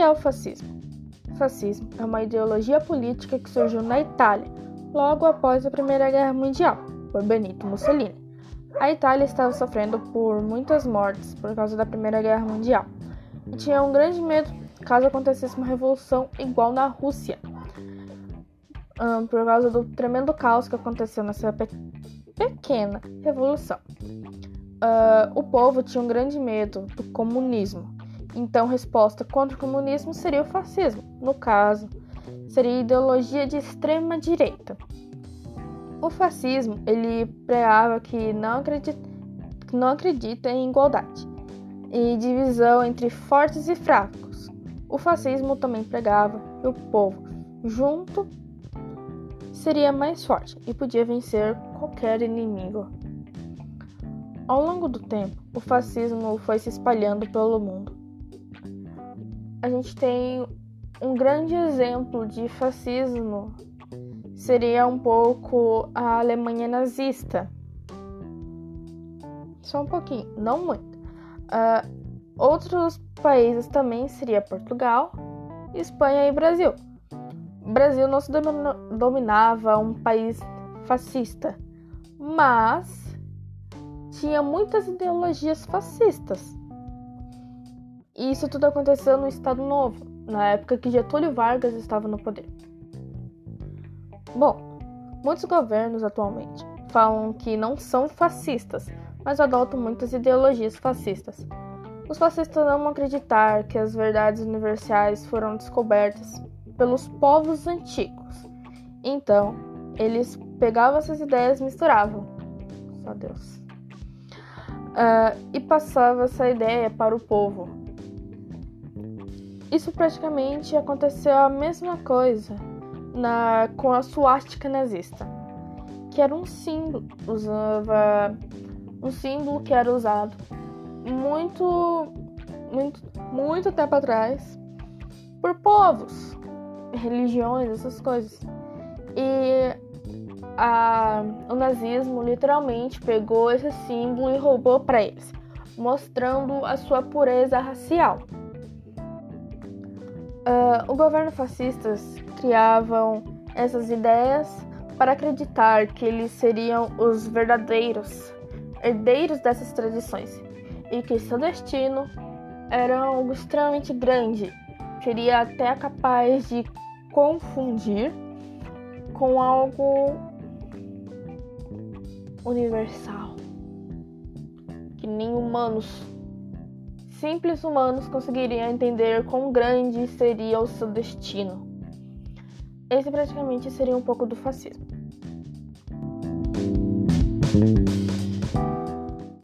é o fascismo? O fascismo é uma ideologia política que surgiu na Itália logo após a Primeira Guerra Mundial, por Benito Mussolini. A Itália estava sofrendo por muitas mortes por causa da Primeira Guerra Mundial e tinha um grande medo caso acontecesse uma revolução igual na Rússia, por causa do tremendo caos que aconteceu nessa pe pequena revolução. Uh, o povo tinha um grande medo do comunismo, então resposta contra o comunismo seria o fascismo. No caso, seria ideologia de extrema direita. O fascismo ele pregava que não acredita, não acredita em igualdade e divisão entre fortes e fracos. O fascismo também pregava que o povo junto seria mais forte e podia vencer qualquer inimigo. Ao longo do tempo, o fascismo foi se espalhando pelo mundo. A gente tem um grande exemplo de fascismo seria um pouco a Alemanha nazista. Só um pouquinho, não muito. Uh, outros países também seria Portugal, Espanha e Brasil. Brasil não se dominava um país fascista, mas tinha muitas ideologias fascistas. E isso tudo aconteceu no Estado Novo, na época que Getúlio Vargas estava no poder. Bom, muitos governos atualmente falam que não são fascistas, mas adotam muitas ideologias fascistas. Os fascistas não acreditar que as verdades universais foram descobertas pelos povos antigos. Então, eles pegavam essas ideias e misturavam. Só Deus. Uh, e passavam essa ideia para o povo. Isso praticamente aconteceu a mesma coisa na, com a suástica nazista, que era um símbolo, usava um símbolo que era usado muito, muito, muito tempo atrás por povos, religiões, essas coisas. E a, o nazismo literalmente pegou esse símbolo e roubou para eles, mostrando a sua pureza racial. Uh, o governo fascistas criavam essas ideias para acreditar que eles seriam os verdadeiros herdeiros dessas tradições e que seu destino era algo extremamente grande, seria até capaz de confundir com algo universal que nem humanos simples humanos conseguiriam entender quão grande seria o seu destino. Esse praticamente seria um pouco do fascismo.